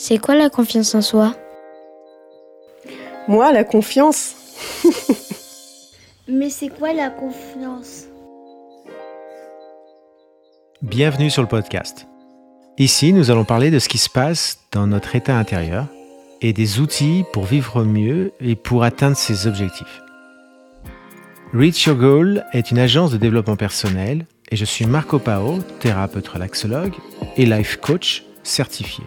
C'est quoi la confiance en soi? Moi, la confiance Mais c'est quoi la confiance? Bienvenue sur le podcast. Ici, nous allons parler de ce qui se passe dans notre état intérieur et des outils pour vivre mieux et pour atteindre ses objectifs. Reach Your Goal est une agence de développement personnel et je suis Marco Pao, thérapeute relaxologue et life coach certifié.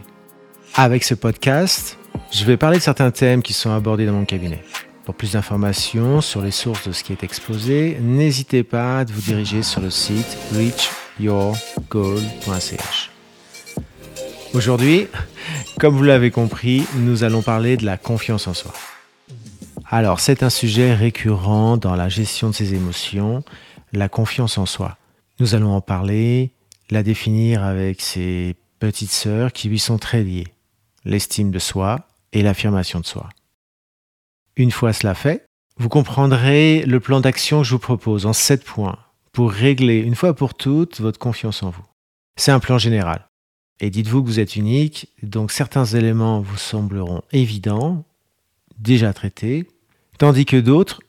Avec ce podcast, je vais parler de certains thèmes qui sont abordés dans mon cabinet. Pour plus d'informations sur les sources de ce qui est exposé, n'hésitez pas à vous diriger sur le site reachyourgoal.ch. Aujourd'hui, comme vous l'avez compris, nous allons parler de la confiance en soi. Alors, c'est un sujet récurrent dans la gestion de ses émotions, la confiance en soi. Nous allons en parler, la définir avec ses petites sœurs qui lui sont très liées l'estime de soi et l'affirmation de soi. Une fois cela fait, vous comprendrez le plan d'action que je vous propose en 7 points pour régler une fois pour toutes votre confiance en vous. C'est un plan général. Et dites-vous que vous êtes unique, donc certains éléments vous sembleront évidents, déjà traités, tandis que d'autres,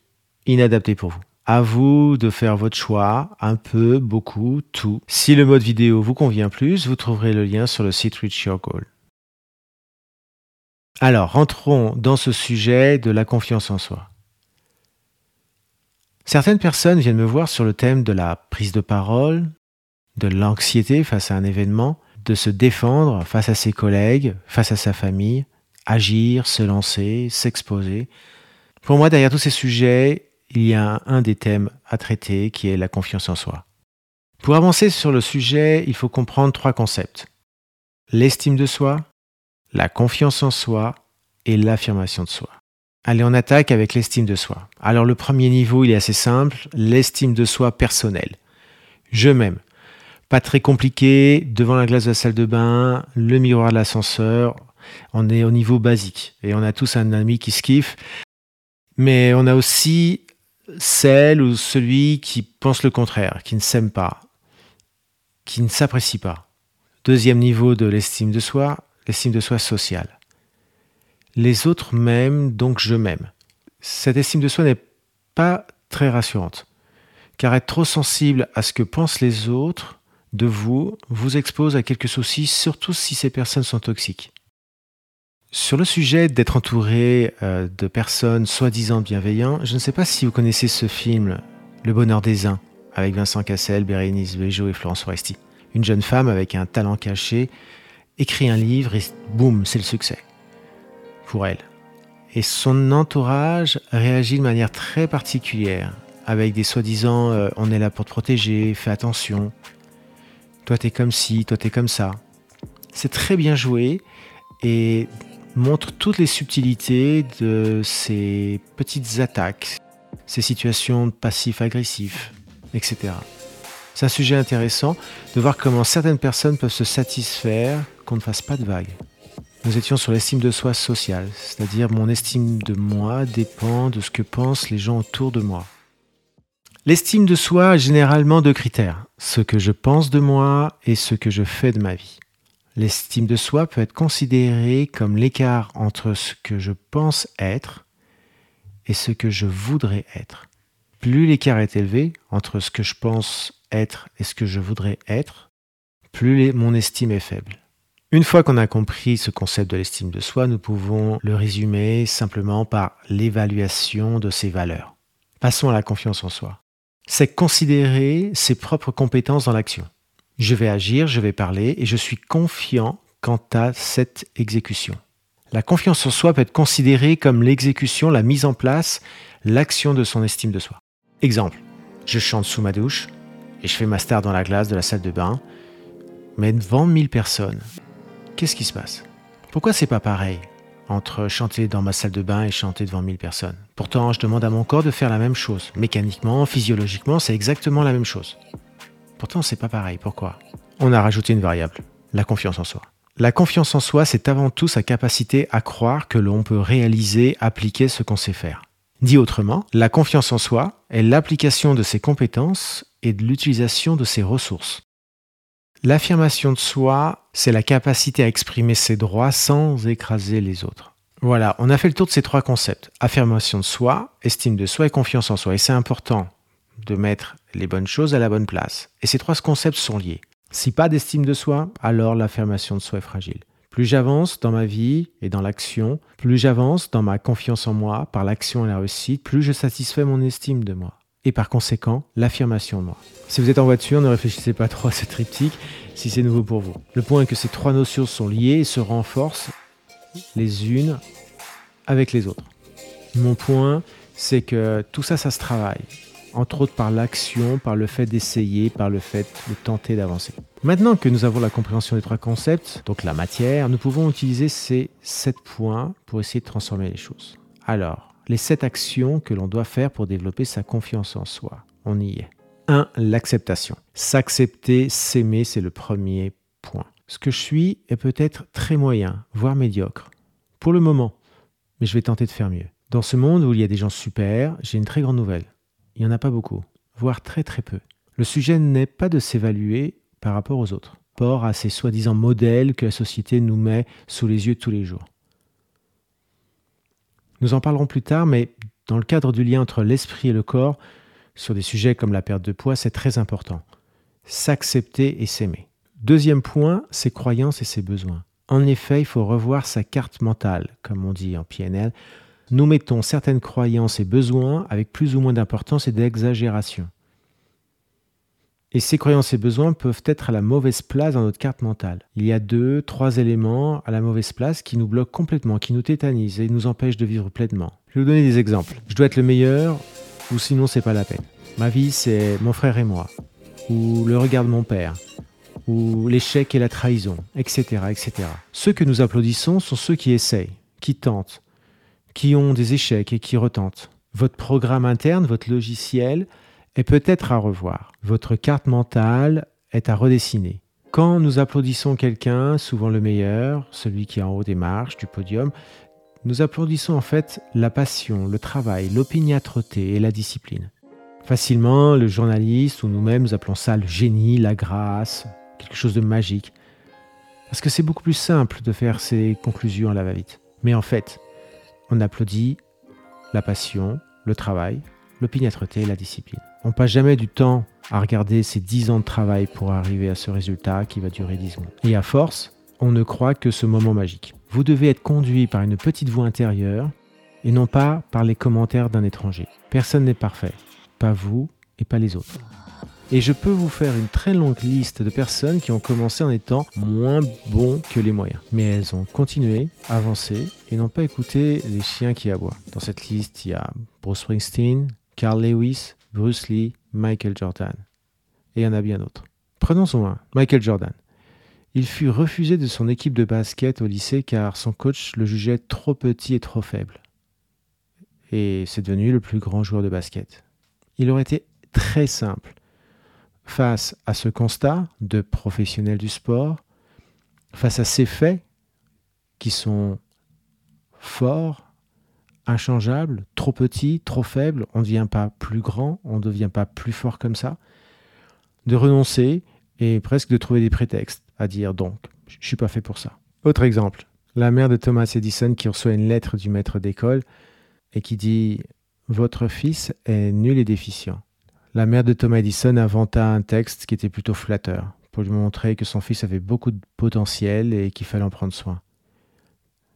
inadaptés pour vous. À vous de faire votre choix, un peu, beaucoup, tout. Si le mode vidéo vous convient plus, vous trouverez le lien sur le site Reach Your Goal. Alors, rentrons dans ce sujet de la confiance en soi. Certaines personnes viennent me voir sur le thème de la prise de parole, de l'anxiété face à un événement, de se défendre face à ses collègues, face à sa famille, agir, se lancer, s'exposer. Pour moi, derrière tous ces sujets, il y a un des thèmes à traiter qui est la confiance en soi. Pour avancer sur le sujet, il faut comprendre trois concepts. L'estime de soi, la confiance en soi et l'affirmation de soi. Allez, on attaque avec l'estime de soi. Alors le premier niveau, il est assez simple, l'estime de soi personnelle. Je m'aime. Pas très compliqué, devant la glace de la salle de bain, le miroir de l'ascenseur, on est au niveau basique. Et on a tous un ami qui se kiffe. Mais on a aussi celle ou celui qui pense le contraire, qui ne s'aime pas, qui ne s'apprécie pas. Deuxième niveau de l'estime de soi, l'estime de soi sociale. Les autres m'aiment, donc je m'aime. Cette estime de soi n'est pas très rassurante, car être trop sensible à ce que pensent les autres de vous vous expose à quelques soucis, surtout si ces personnes sont toxiques. Sur le sujet d'être entouré euh, de personnes soi-disant bienveillantes, je ne sais pas si vous connaissez ce film Le bonheur des uns, avec Vincent Cassel, Bérénice Bejo et Florence Foresti. Une jeune femme avec un talent caché écrit un livre et boum, c'est le succès pour elle. Et son entourage réagit de manière très particulière, avec des soi-disant euh, on est là pour te protéger, fais attention, toi t'es comme ci, toi t'es comme ça. C'est très bien joué et montre toutes les subtilités de ces petites attaques, ces situations passif-agressif, etc. C'est un sujet intéressant de voir comment certaines personnes peuvent se satisfaire ne fasse pas de vagues. Nous étions sur l'estime de soi sociale, c'est-à-dire mon estime de moi dépend de ce que pensent les gens autour de moi. L'estime de soi a généralement deux critères, ce que je pense de moi et ce que je fais de ma vie. L'estime de soi peut être considérée comme l'écart entre ce que je pense être et ce que je voudrais être. Plus l'écart est élevé entre ce que je pense être et ce que je voudrais être, plus mon estime est faible. Une fois qu'on a compris ce concept de l'estime de soi, nous pouvons le résumer simplement par l'évaluation de ses valeurs. Passons à la confiance en soi. C'est considérer ses propres compétences dans l'action. Je vais agir, je vais parler et je suis confiant quant à cette exécution. La confiance en soi peut être considérée comme l'exécution, la mise en place, l'action de son estime de soi. Exemple, je chante sous ma douche et je fais ma star dans la glace de la salle de bain, mais devant mille personnes, qu'est-ce qui se passe? Pourquoi c'est pas pareil entre chanter dans ma salle de bain et chanter devant 1000 personnes? Pourtant, je demande à mon corps de faire la même chose. Mécaniquement, physiologiquement, c'est exactement la même chose. Pourtant, c'est pas pareil. Pourquoi? On a rajouté une variable, la confiance en soi. La confiance en soi, c'est avant tout sa capacité à croire que l'on peut réaliser, appliquer ce qu'on sait faire. Dit autrement, la confiance en soi est l'application de ses compétences et de l'utilisation de ses ressources. L'affirmation de soi, c'est la capacité à exprimer ses droits sans écraser les autres. Voilà, on a fait le tour de ces trois concepts. Affirmation de soi, estime de soi et confiance en soi. Et c'est important de mettre les bonnes choses à la bonne place. Et ces trois concepts sont liés. Si pas d'estime de soi, alors l'affirmation de soi est fragile. Plus j'avance dans ma vie et dans l'action, plus j'avance dans ma confiance en moi, par l'action et la réussite, plus je satisfais mon estime de moi. Et par conséquent, l'affirmation de moi. Si vous êtes en voiture, ne réfléchissez pas trop à ce triptyque si c'est nouveau pour vous. Le point est que ces trois notions sont liées et se renforcent les unes avec les autres. Mon point, c'est que tout ça, ça se travaille entre autres par l'action, par le fait d'essayer, par le fait de tenter d'avancer. Maintenant que nous avons la compréhension des trois concepts, donc la matière, nous pouvons utiliser ces sept points pour essayer de transformer les choses. Alors, les sept actions que l'on doit faire pour développer sa confiance en soi. On y est. 1. L'acceptation. S'accepter, s'aimer, c'est le premier point. Ce que je suis est peut-être très moyen, voire médiocre. Pour le moment, mais je vais tenter de faire mieux. Dans ce monde où il y a des gens super, j'ai une très grande nouvelle il n'y en a pas beaucoup, voire très très peu. Le sujet n'est pas de s'évaluer par rapport aux autres, rapport à ces soi-disant modèles que la société nous met sous les yeux tous les jours. Nous en parlerons plus tard, mais dans le cadre du lien entre l'esprit et le corps, sur des sujets comme la perte de poids, c'est très important. S'accepter et s'aimer. Deuxième point, ses croyances et ses besoins. En effet, il faut revoir sa carte mentale, comme on dit en PNL, nous mettons certaines croyances et besoins avec plus ou moins d'importance et d'exagération. Et ces croyances et besoins peuvent être à la mauvaise place dans notre carte mentale. Il y a deux, trois éléments à la mauvaise place qui nous bloquent complètement, qui nous tétanisent et nous empêchent de vivre pleinement. Je vais vous donner des exemples. Je dois être le meilleur, ou sinon c'est pas la peine. Ma vie c'est mon frère et moi, ou le regard de mon père, ou l'échec et la trahison, etc., etc. Ceux que nous applaudissons sont ceux qui essayent, qui tentent, qui ont des échecs et qui retentent. Votre programme interne, votre logiciel est peut-être à revoir. Votre carte mentale est à redessiner. Quand nous applaudissons quelqu'un, souvent le meilleur, celui qui est en haut des marches, du podium, nous applaudissons en fait la passion, le travail, l'opiniâtreté et la discipline. Facilement, le journaliste ou nous-mêmes, nous appelons ça le génie, la grâce, quelque chose de magique. Parce que c'est beaucoup plus simple de faire ces conclusions à la va-vite. Mais en fait, on applaudit la passion, le travail, l'opiniâtreté et la discipline. On passe jamais du temps à regarder ces 10 ans de travail pour arriver à ce résultat qui va durer 10 mois. Et à force, on ne croit que ce moment magique. Vous devez être conduit par une petite voix intérieure et non pas par les commentaires d'un étranger. Personne n'est parfait, pas vous et pas les autres. Et je peux vous faire une très longue liste de personnes qui ont commencé en étant moins bons que les moyens. Mais elles ont continué, avancé et n'ont pas écouté les chiens qui aboient. Dans cette liste, il y a Bruce Springsteen, Carl Lewis, Bruce Lee, Michael Jordan. Et il y en a bien d'autres. Prenons un, Michael Jordan. Il fut refusé de son équipe de basket au lycée car son coach le jugeait trop petit et trop faible. Et c'est devenu le plus grand joueur de basket. Il aurait été très simple face à ce constat de professionnels du sport, face à ces faits qui sont forts, inchangeables, trop petits, trop faibles, on ne devient pas plus grand, on ne devient pas plus fort comme ça, de renoncer et presque de trouver des prétextes à dire donc, je ne suis pas fait pour ça. Autre exemple, la mère de Thomas Edison qui reçoit une lettre du maître d'école et qui dit Votre fils est nul et déficient la mère de Thomas Edison inventa un texte qui était plutôt flatteur, pour lui montrer que son fils avait beaucoup de potentiel et qu'il fallait en prendre soin.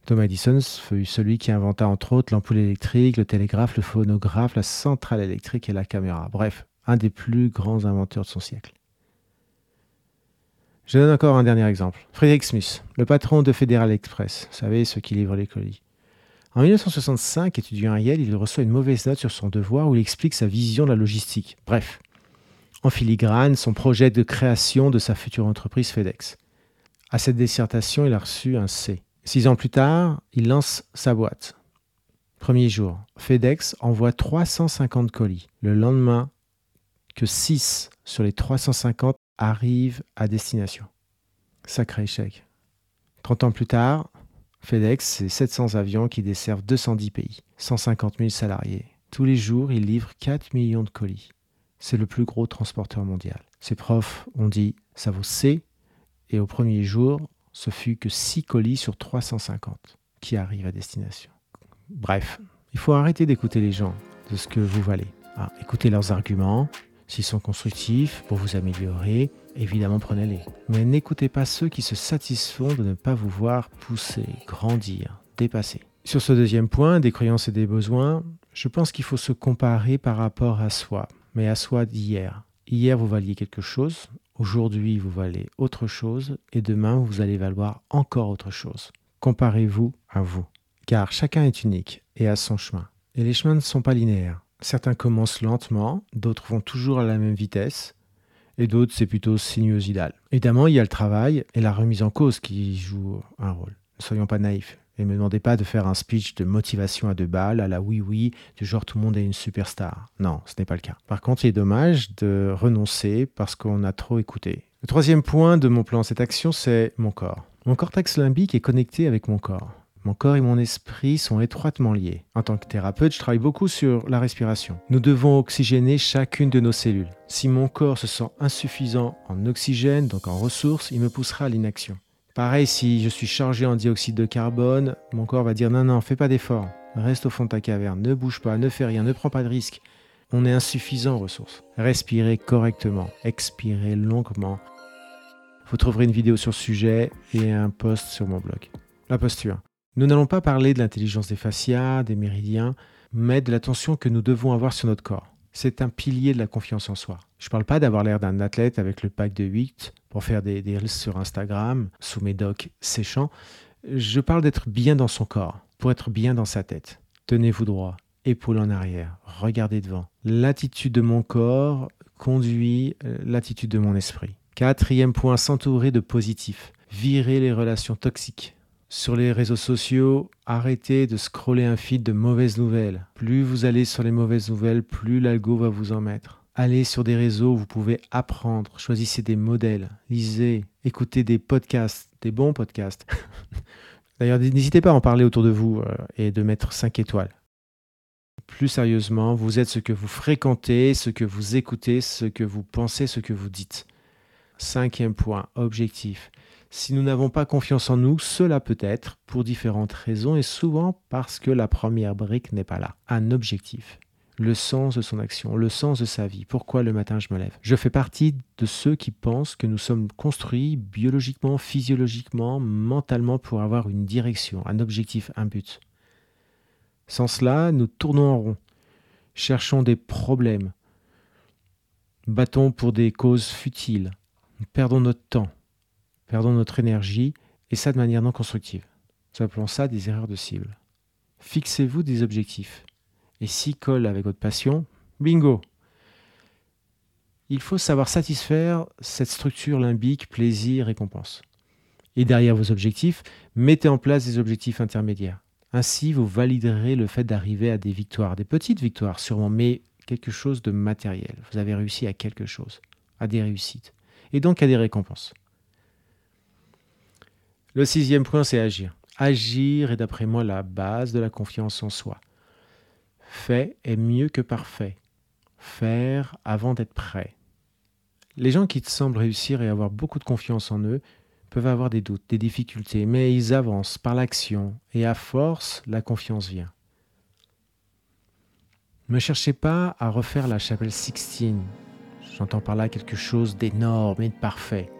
Thomas Edison fut celui qui inventa entre autres l'ampoule électrique, le télégraphe, le phonographe, la centrale électrique et la caméra. Bref, un des plus grands inventeurs de son siècle. Je donne encore un dernier exemple. Frédéric Smith, le patron de Federal Express, vous savez, ceux qui livrent les colis. En 1965, étudiant à Yale, il reçoit une mauvaise note sur son devoir où il explique sa vision de la logistique. Bref, en filigrane, son projet de création de sa future entreprise FedEx. À cette dissertation, il a reçu un C. Six ans plus tard, il lance sa boîte. Premier jour, FedEx envoie 350 colis. Le lendemain, que 6 sur les 350 arrivent à destination. Sacré échec. 30 ans plus tard, FedEx, c'est 700 avions qui desservent 210 pays, 150 000 salariés. Tous les jours, ils livrent 4 millions de colis. C'est le plus gros transporteur mondial. Ses profs ont dit ça vaut C Et au premier jour, ce fut que 6 colis sur 350 qui arrivent à destination. Bref, il faut arrêter d'écouter les gens de ce que vous valez. Ah, écoutez leurs arguments, s'ils sont constructifs pour vous améliorer, évidemment prenez-les. Mais n'écoutez pas ceux qui se satisfont de ne pas vous voir pousser, grandir, dépasser. Sur ce deuxième point, des croyances et des besoins, je pense qu'il faut se comparer par rapport à soi, mais à soi d'hier. Hier, vous valiez quelque chose, aujourd'hui, vous valez autre chose, et demain, vous allez valoir encore autre chose. Comparez-vous à vous, car chacun est unique et a son chemin. Et les chemins ne sont pas linéaires. Certains commencent lentement, d'autres vont toujours à la même vitesse, et d'autres c'est plutôt sinuosidal. Évidemment, il y a le travail et la remise en cause qui jouent un rôle. Ne soyons pas naïfs. Et ne me demandez pas de faire un speech de motivation à deux balles, à la oui-oui, du genre tout le monde est une superstar. Non, ce n'est pas le cas. Par contre, il est dommage de renoncer parce qu'on a trop écouté. Le troisième point de mon plan cette action, c'est mon corps. Mon cortex limbique est connecté avec mon corps. Mon corps et mon esprit sont étroitement liés. En tant que thérapeute, je travaille beaucoup sur la respiration. Nous devons oxygéner chacune de nos cellules. Si mon corps se sent insuffisant en oxygène, donc en ressources, il me poussera à l'inaction. Pareil, si je suis chargé en dioxyde de carbone, mon corps va dire non, non, fais pas d'effort. Reste au fond de ta caverne, ne bouge pas, ne fais rien, ne prends pas de risques. On est insuffisant en ressources. Respirez correctement, expirez longuement. Vous trouverez une vidéo sur le sujet et un post sur mon blog. La posture. Nous n'allons pas parler de l'intelligence des fascias, des méridiens, mais de l'attention que nous devons avoir sur notre corps. C'est un pilier de la confiance en soi. Je ne parle pas d'avoir l'air d'un athlète avec le pack de 8 pour faire des, reels sur Instagram sous mes docks séchants. Je parle d'être bien dans son corps, pour être bien dans sa tête. Tenez-vous droit, épaule en arrière, regardez devant. L'attitude de mon corps conduit euh, l'attitude de mon esprit. Quatrième point, s'entourer de positifs. Virer les relations toxiques. Sur les réseaux sociaux, arrêtez de scroller un feed de mauvaises nouvelles. Plus vous allez sur les mauvaises nouvelles, plus l'algo va vous en mettre. Allez sur des réseaux vous pouvez apprendre, choisissez des modèles, lisez, écoutez des podcasts, des bons podcasts. D'ailleurs, n'hésitez pas à en parler autour de vous euh, et de mettre 5 étoiles. Plus sérieusement, vous êtes ce que vous fréquentez, ce que vous écoutez, ce que vous pensez, ce que vous dites. Cinquième point, objectif. Si nous n'avons pas confiance en nous, cela peut être pour différentes raisons et souvent parce que la première brique n'est pas là. Un objectif. Le sens de son action, le sens de sa vie. Pourquoi le matin je me lève? Je fais partie de ceux qui pensent que nous sommes construits biologiquement, physiologiquement, mentalement pour avoir une direction, un objectif, un but. Sans cela, nous tournons en rond, cherchons des problèmes, battons pour des causes futiles, perdons notre temps, perdons notre énergie, et ça de manière non constructive. Nous appelons ça des erreurs de cible. Fixez-vous des objectifs. Et s'ils collent avec votre passion, bingo Il faut savoir satisfaire cette structure limbique plaisir-récompense. Et derrière vos objectifs, mettez en place des objectifs intermédiaires. Ainsi, vous validerez le fait d'arriver à des victoires, des petites victoires sûrement, mais quelque chose de matériel. Vous avez réussi à quelque chose, à des réussites, et donc à des récompenses. Le sixième point, c'est agir. Agir est d'après moi la base de la confiance en soi. Fait est mieux que parfait. Faire avant d'être prêt. Les gens qui semblent réussir et avoir beaucoup de confiance en eux peuvent avoir des doutes, des difficultés, mais ils avancent par l'action et à force, la confiance vient. Ne cherchez pas à refaire la chapelle Sixtine. J'entends par là quelque chose d'énorme et de parfait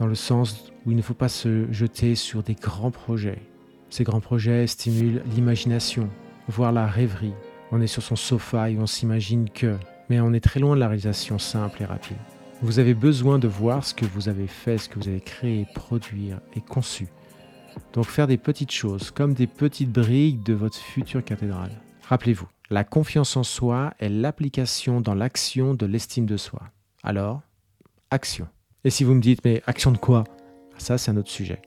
dans le sens où il ne faut pas se jeter sur des grands projets. Ces grands projets stimulent l'imagination, voire la rêverie. On est sur son sofa et on s'imagine que, mais on est très loin de la réalisation simple et rapide. Vous avez besoin de voir ce que vous avez fait, ce que vous avez créé, produire et conçu. Donc faire des petites choses, comme des petites briques de votre future cathédrale. Rappelez-vous, la confiance en soi est l'application dans l'action de l'estime de soi. Alors, action. Et si vous me dites, mais action de quoi? Ça, c'est un autre sujet.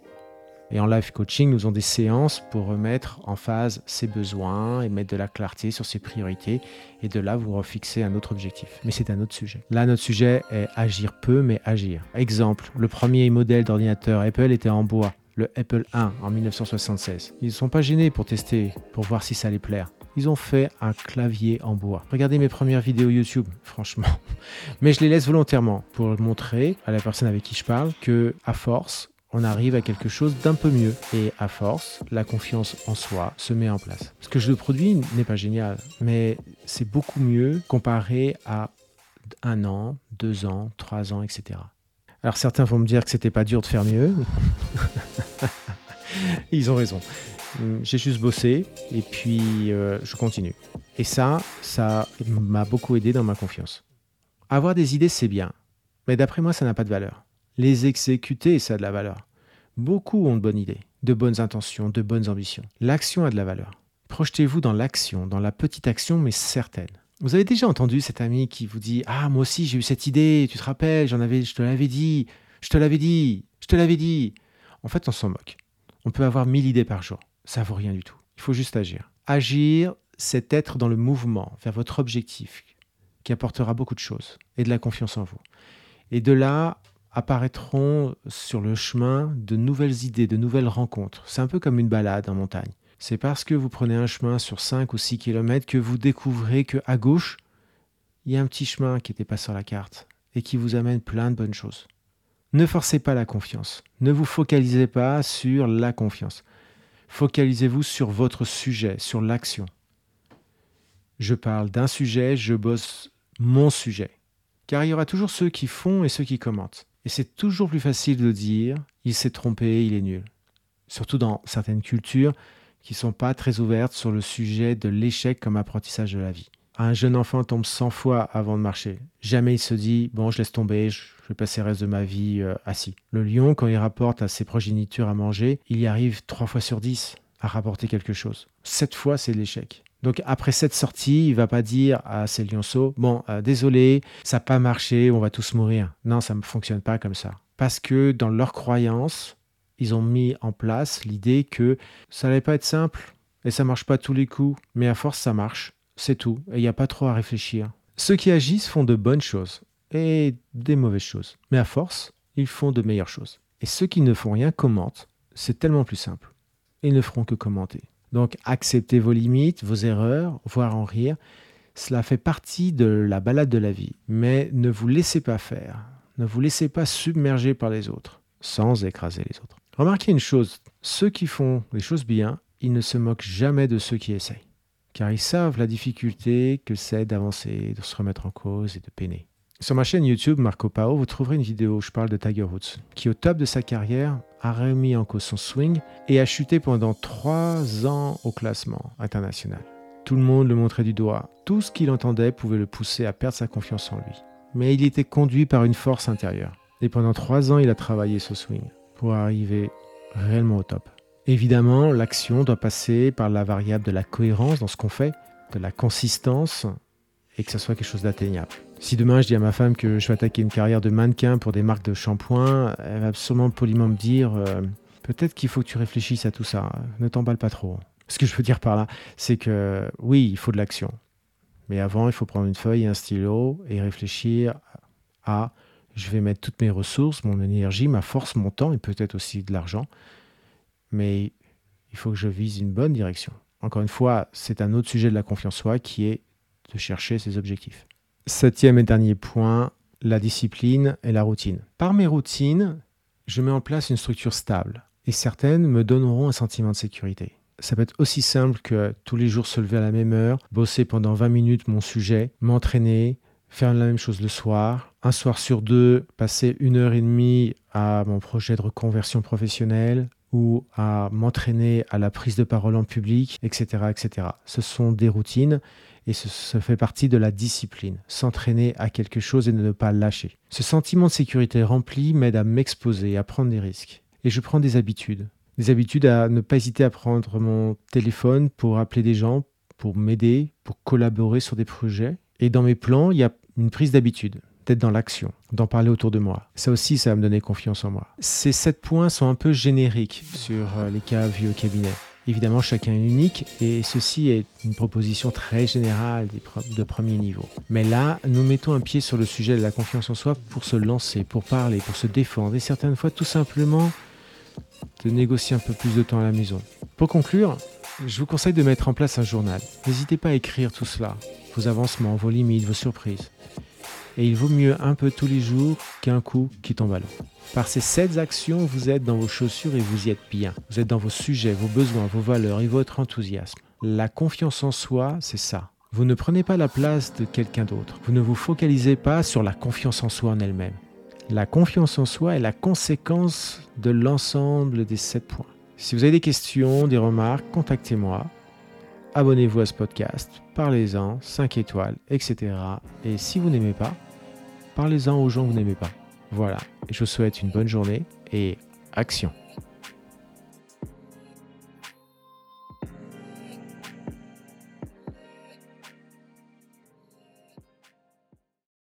Et en life coaching, nous avons des séances pour remettre en phase ses besoins et mettre de la clarté sur ses priorités. Et de là, vous refixer un autre objectif. Mais c'est un autre sujet. Là, notre sujet est agir peu, mais agir. Exemple, le premier modèle d'ordinateur Apple était en bois, le Apple 1 en 1976. Ils ne sont pas gênés pour tester, pour voir si ça allait plaire. Ils ont fait un clavier en bois. Regardez mes premières vidéos YouTube, franchement. Mais je les laisse volontairement pour montrer à la personne avec qui je parle que, à force, on arrive à quelque chose d'un peu mieux. Et à force, la confiance en soi se met en place. Ce que je produis n'est pas génial, mais c'est beaucoup mieux comparé à un an, deux ans, trois ans, etc. Alors certains vont me dire que c'était pas dur de faire mieux. Ils ont raison. J'ai juste bossé et puis euh, je continue. Et ça, ça m'a beaucoup aidé dans ma confiance. Avoir des idées, c'est bien. Mais d'après moi, ça n'a pas de valeur. Les exécuter, ça a de la valeur. Beaucoup ont de bonnes idées, de bonnes intentions, de bonnes ambitions. L'action a de la valeur. Projetez-vous dans l'action, dans la petite action, mais certaine. Vous avez déjà entendu cet ami qui vous dit Ah, moi aussi j'ai eu cette idée, tu te rappelles, j'en avais, je te l'avais dit, je te l'avais dit, je te l'avais dit. En fait, on s'en moque. On peut avoir mille idées par jour. Ça vaut rien du tout. Il faut juste agir. Agir, c'est être dans le mouvement vers votre objectif qui apportera beaucoup de choses et de la confiance en vous. Et de là apparaîtront sur le chemin de nouvelles idées, de nouvelles rencontres. C'est un peu comme une balade en montagne. C'est parce que vous prenez un chemin sur 5 ou 6 km que vous découvrez que à gauche, il y a un petit chemin qui n'était pas sur la carte et qui vous amène plein de bonnes choses. Ne forcez pas la confiance. Ne vous focalisez pas sur la confiance. Focalisez-vous sur votre sujet, sur l'action. Je parle d'un sujet, je bosse mon sujet. Car il y aura toujours ceux qui font et ceux qui commentent. Et c'est toujours plus facile de dire il s'est trompé, il est nul. Surtout dans certaines cultures qui ne sont pas très ouvertes sur le sujet de l'échec comme apprentissage de la vie. Un jeune enfant tombe 100 fois avant de marcher. Jamais il se dit bon, je laisse tomber, je vais passer le reste de ma vie euh, assis. Le lion, quand il rapporte à ses progénitures à manger, il y arrive 3 fois sur 10 à rapporter quelque chose. 7 fois, c'est l'échec. Donc après cette sortie, il va pas dire à ses lionceaux, bon, euh, désolé, ça n'a pas marché, on va tous mourir. Non, ça ne fonctionne pas comme ça. Parce que dans leur croyance, ils ont mis en place l'idée que ça n'allait pas être simple et ça marche pas tous les coups, mais à force ça marche. C'est tout, et il n'y a pas trop à réfléchir. Ceux qui agissent font de bonnes choses et des mauvaises choses, mais à force, ils font de meilleures choses. Et ceux qui ne font rien commentent, c'est tellement plus simple. Ils ne feront que commenter. Donc acceptez vos limites, vos erreurs, voire en rire. Cela fait partie de la balade de la vie. Mais ne vous laissez pas faire. Ne vous laissez pas submerger par les autres, sans écraser les autres. Remarquez une chose, ceux qui font les choses bien, ils ne se moquent jamais de ceux qui essayent. Car ils savent la difficulté que c'est d'avancer, de se remettre en cause et de peiner. Sur ma chaîne YouTube Marco Pao, vous trouverez une vidéo où je parle de Tiger Woods, qui au top de sa carrière a remis en cause son swing et a chuté pendant trois ans au classement international. Tout le monde le montrait du doigt. Tout ce qu'il entendait pouvait le pousser à perdre sa confiance en lui. Mais il était conduit par une force intérieure. Et pendant trois ans, il a travaillé ce swing pour arriver réellement au top. Évidemment, l'action doit passer par la variable de la cohérence dans ce qu'on fait, de la consistance et que ça soit quelque chose d'atteignable. Si demain je dis à ma femme que je vais attaquer une carrière de mannequin pour des marques de shampoing, elle va absolument poliment me dire euh, peut-être qu'il faut que tu réfléchisses à tout ça, ne t'emballe pas trop. Ce que je veux dire par là, c'est que oui, il faut de l'action. Mais avant, il faut prendre une feuille et un stylo et réfléchir à je vais mettre toutes mes ressources, mon énergie, ma force, mon temps et peut-être aussi de l'argent. Mais il faut que je vise une bonne direction. Encore une fois, c'est un autre sujet de la confiance en soi qui est de chercher ses objectifs. Septième et dernier point, la discipline et la routine. Par mes routines, je mets en place une structure stable et certaines me donneront un sentiment de sécurité. Ça peut être aussi simple que tous les jours se lever à la même heure, bosser pendant 20 minutes mon sujet, m'entraîner, faire la même chose le soir, un soir sur deux, passer une heure et demie à mon projet de reconversion professionnelle ou à m'entraîner à la prise de parole en public, etc., etc. Ce sont des routines et ce, fait partie de la discipline, s'entraîner à quelque chose et ne pas lâcher. Ce sentiment de sécurité rempli m'aide à m'exposer, à prendre des risques. Et je prends des habitudes. Des habitudes à ne pas hésiter à prendre mon téléphone pour appeler des gens, pour m'aider, pour collaborer sur des projets. Et dans mes plans, il y a une prise d'habitude d'être dans l'action, d'en parler autour de moi. Ça aussi, ça va me donner confiance en moi. Ces sept points sont un peu génériques sur euh, les cas vieux cabinet. Évidemment, chacun est unique et ceci est une proposition très générale de premier niveau. Mais là, nous mettons un pied sur le sujet de la confiance en soi pour se lancer, pour parler, pour se défendre et certaines fois tout simplement de négocier un peu plus de temps à la maison. Pour conclure, Je vous conseille de mettre en place un journal. N'hésitez pas à écrire tout cela, vos avancements, vos limites, vos surprises. Et il vaut mieux un peu tous les jours qu'un coup qui tombe à l'eau. Par ces sept actions, vous êtes dans vos chaussures et vous y êtes bien. Vous êtes dans vos sujets, vos besoins, vos valeurs et votre enthousiasme. La confiance en soi, c'est ça. Vous ne prenez pas la place de quelqu'un d'autre. Vous ne vous focalisez pas sur la confiance en soi en elle-même. La confiance en soi est la conséquence de l'ensemble des sept points. Si vous avez des questions, des remarques, contactez-moi. Abonnez-vous à ce podcast, parlez-en, 5 étoiles, etc. Et si vous n'aimez pas, parlez-en aux gens que vous n'aimez pas. Voilà, je vous souhaite une bonne journée et action.